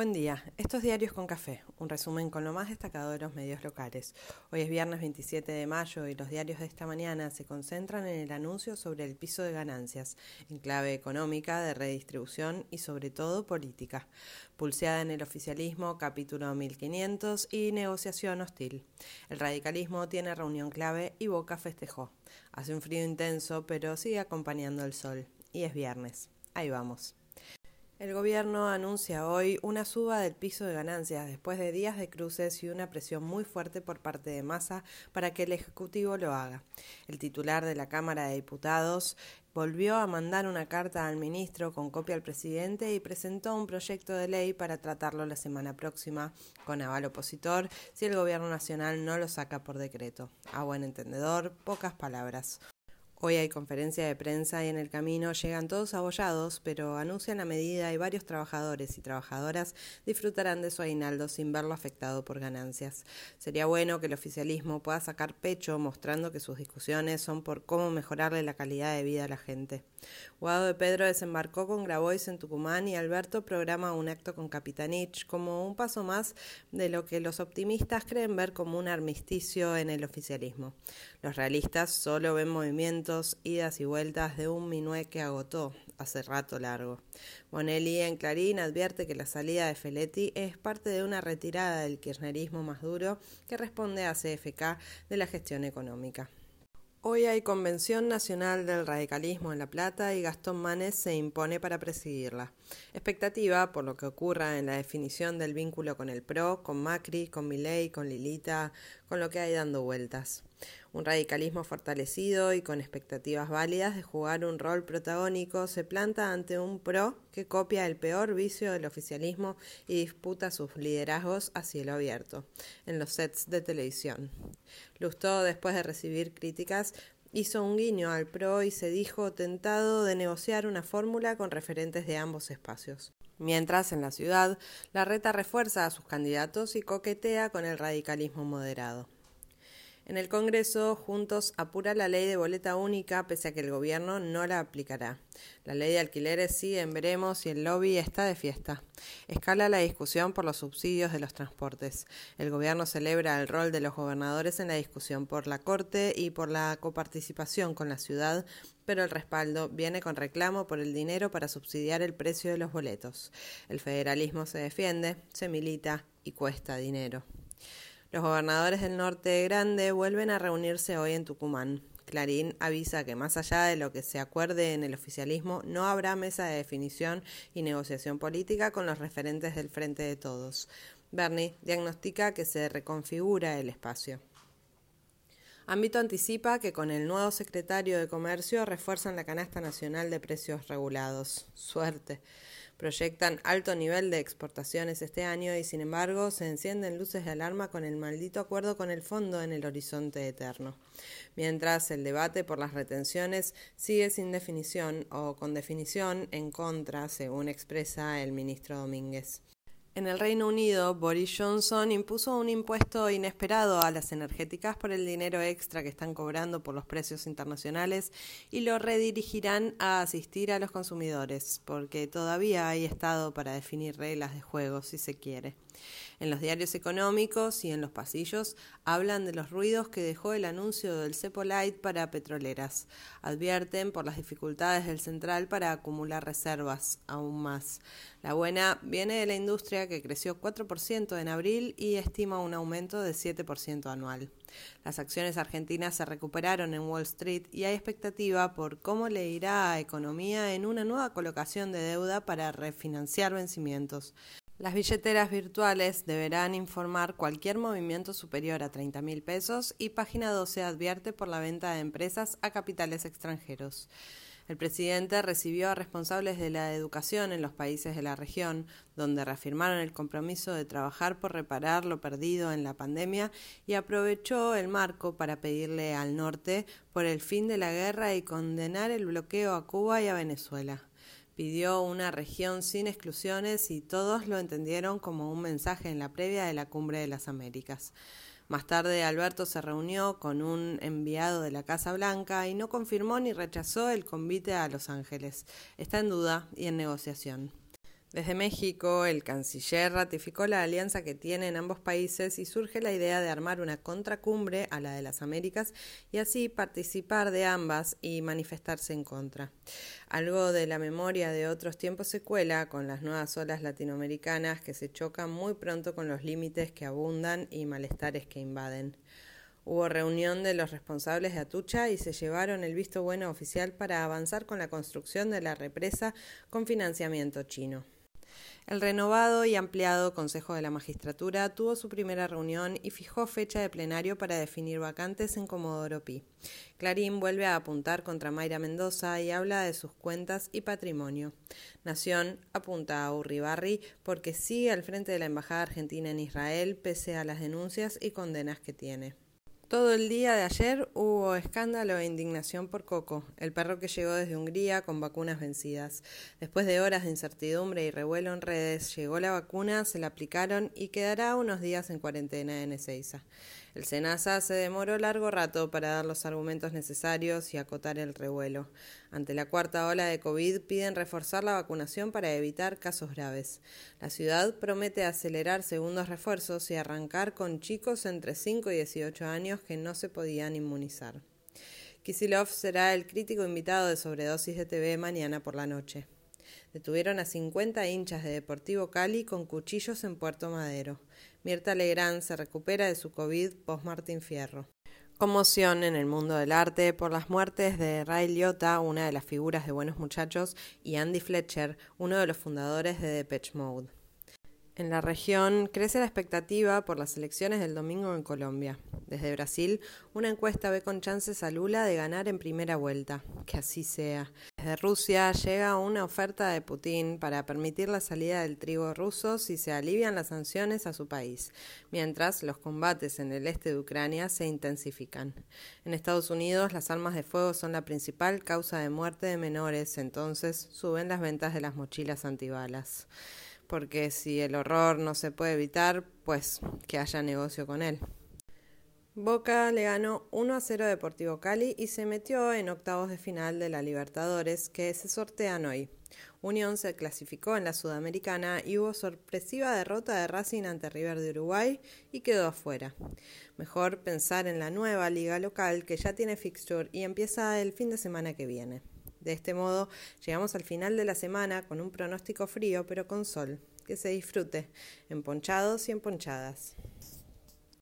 Buen día, estos diarios con café, un resumen con lo más destacado de los medios locales. Hoy es viernes 27 de mayo y los diarios de esta mañana se concentran en el anuncio sobre el piso de ganancias, en clave económica, de redistribución y sobre todo política. Pulseada en el oficialismo, capítulo 1500 y negociación hostil. El radicalismo tiene reunión clave y Boca festejó. Hace un frío intenso, pero sigue acompañando el sol. Y es viernes. Ahí vamos. El gobierno anuncia hoy una suba del piso de ganancias después de días de cruces y una presión muy fuerte por parte de Massa para que el Ejecutivo lo haga. El titular de la Cámara de Diputados volvió a mandar una carta al ministro con copia al presidente y presentó un proyecto de ley para tratarlo la semana próxima con aval opositor si el gobierno nacional no lo saca por decreto. A buen entendedor, pocas palabras. Hoy hay conferencia de prensa y en el camino llegan todos abollados, pero anuncian la medida y varios trabajadores y trabajadoras disfrutarán de su aguinaldo sin verlo afectado por ganancias. Sería bueno que el oficialismo pueda sacar pecho mostrando que sus discusiones son por cómo mejorarle la calidad de vida a la gente. Guado de Pedro desembarcó con Grabois en Tucumán y Alberto programa un acto con Capitanich como un paso más de lo que los optimistas creen ver como un armisticio en el oficialismo. Los realistas solo ven idas y vueltas de un minué que agotó hace rato largo. Bonelli en Clarín advierte que la salida de Feletti es parte de una retirada del kirchnerismo más duro que responde a CFK de la gestión económica. Hoy hay Convención Nacional del Radicalismo en La Plata y Gastón Manes se impone para presidirla. Expectativa por lo que ocurra en la definición del vínculo con el PRO, con Macri, con Milei, con Lilita, con lo que hay dando vueltas. Un radicalismo fortalecido y con expectativas válidas de jugar un rol protagónico se planta ante un PRO que copia el peor vicio del oficialismo y disputa sus liderazgos a cielo abierto en los sets de televisión. Lustó, después de recibir críticas, hizo un guiño al PRO y se dijo tentado de negociar una fórmula con referentes de ambos espacios. Mientras, en la ciudad, la reta refuerza a sus candidatos y coquetea con el radicalismo moderado. En el Congreso, Juntos apura la ley de boleta única pese a que el gobierno no la aplicará. La ley de alquileres sigue en veremos y el lobby está de fiesta. Escala la discusión por los subsidios de los transportes. El gobierno celebra el rol de los gobernadores en la discusión por la Corte y por la coparticipación con la ciudad, pero el respaldo viene con reclamo por el dinero para subsidiar el precio de los boletos. El federalismo se defiende, se milita y cuesta dinero. Los gobernadores del norte grande vuelven a reunirse hoy en Tucumán. Clarín avisa que más allá de lo que se acuerde en el oficialismo, no habrá mesa de definición y negociación política con los referentes del Frente de Todos. Bernie diagnostica que se reconfigura el espacio. Ámbito anticipa que con el nuevo secretario de Comercio refuerzan la canasta nacional de precios regulados. Suerte. Proyectan alto nivel de exportaciones este año y sin embargo se encienden luces de alarma con el maldito acuerdo con el fondo en el horizonte eterno. Mientras el debate por las retenciones sigue sin definición o con definición en contra, según expresa el ministro Domínguez. En el Reino Unido, Boris Johnson impuso un impuesto inesperado a las energéticas por el dinero extra que están cobrando por los precios internacionales y lo redirigirán a asistir a los consumidores, porque todavía hay Estado para definir reglas de juego, si se quiere. En los diarios económicos y en los pasillos hablan de los ruidos que dejó el anuncio del Cepo Light para petroleras. Advierten por las dificultades del central para acumular reservas, aún más. La buena viene de la industria que creció 4% en abril y estima un aumento de 7% anual. Las acciones argentinas se recuperaron en Wall Street y hay expectativa por cómo le irá a economía en una nueva colocación de deuda para refinanciar vencimientos. Las billeteras virtuales deberán informar cualquier movimiento superior a 30 mil pesos y Página 12 advierte por la venta de empresas a capitales extranjeros. El presidente recibió a responsables de la educación en los países de la región, donde reafirmaron el compromiso de trabajar por reparar lo perdido en la pandemia y aprovechó el marco para pedirle al norte por el fin de la guerra y condenar el bloqueo a Cuba y a Venezuela pidió una región sin exclusiones y todos lo entendieron como un mensaje en la previa de la Cumbre de las Américas. Más tarde, Alberto se reunió con un enviado de la Casa Blanca y no confirmó ni rechazó el convite a Los Ángeles. Está en duda y en negociación. Desde México, el canciller ratificó la alianza que tienen ambos países y surge la idea de armar una contracumbre a la de las Américas y así participar de ambas y manifestarse en contra. Algo de la memoria de otros tiempos se cuela con las nuevas olas latinoamericanas que se chocan muy pronto con los límites que abundan y malestares que invaden. Hubo reunión de los responsables de Atucha y se llevaron el visto bueno oficial para avanzar con la construcción de la represa con financiamiento chino. El renovado y ampliado Consejo de la Magistratura tuvo su primera reunión y fijó fecha de plenario para definir vacantes en Comodoro Pi. Clarín vuelve a apuntar contra Mayra Mendoza y habla de sus cuentas y patrimonio. Nación apunta a Urribarri porque sigue al frente de la Embajada Argentina en Israel pese a las denuncias y condenas que tiene. Todo el día de ayer hubo escándalo e indignación por Coco, el perro que llegó desde Hungría con vacunas vencidas. Después de horas de incertidumbre y revuelo en redes, llegó la vacuna, se la aplicaron y quedará unos días en cuarentena en Ezeiza. El SENASA se demoró largo rato para dar los argumentos necesarios y acotar el revuelo. Ante la cuarta ola de COVID piden reforzar la vacunación para evitar casos graves. La ciudad promete acelerar segundos refuerzos y arrancar con chicos entre 5 y 18 años que no se podían inmunizar. Kisilov será el crítico invitado de sobredosis de TV mañana por la noche. Detuvieron a 50 hinchas de Deportivo Cali con cuchillos en Puerto Madero. Mirta Legrand se recupera de su COVID post Martín Fierro. Conmoción en el mundo del arte por las muertes de Ray Liotta, una de las figuras de Buenos Muchachos, y Andy Fletcher, uno de los fundadores de Depeche Mode. En la región crece la expectativa por las elecciones del domingo en Colombia. Desde Brasil, una encuesta ve con chances a Lula de ganar en primera vuelta. Que así sea. Desde Rusia llega una oferta de Putin para permitir la salida del trigo ruso si se alivian las sanciones a su país, mientras los combates en el este de Ucrania se intensifican. En Estados Unidos, las armas de fuego son la principal causa de muerte de menores, entonces suben las ventas de las mochilas antibalas porque si el horror no se puede evitar, pues que haya negocio con él. Boca le ganó 1 a 0 a Deportivo Cali y se metió en octavos de final de la Libertadores que se sortean hoy. Unión se clasificó en la Sudamericana y hubo sorpresiva derrota de Racing ante River de Uruguay y quedó afuera. Mejor pensar en la nueva liga local que ya tiene fixture y empieza el fin de semana que viene. De este modo, llegamos al final de la semana con un pronóstico frío pero con sol. Que se disfrute, emponchados y emponchadas.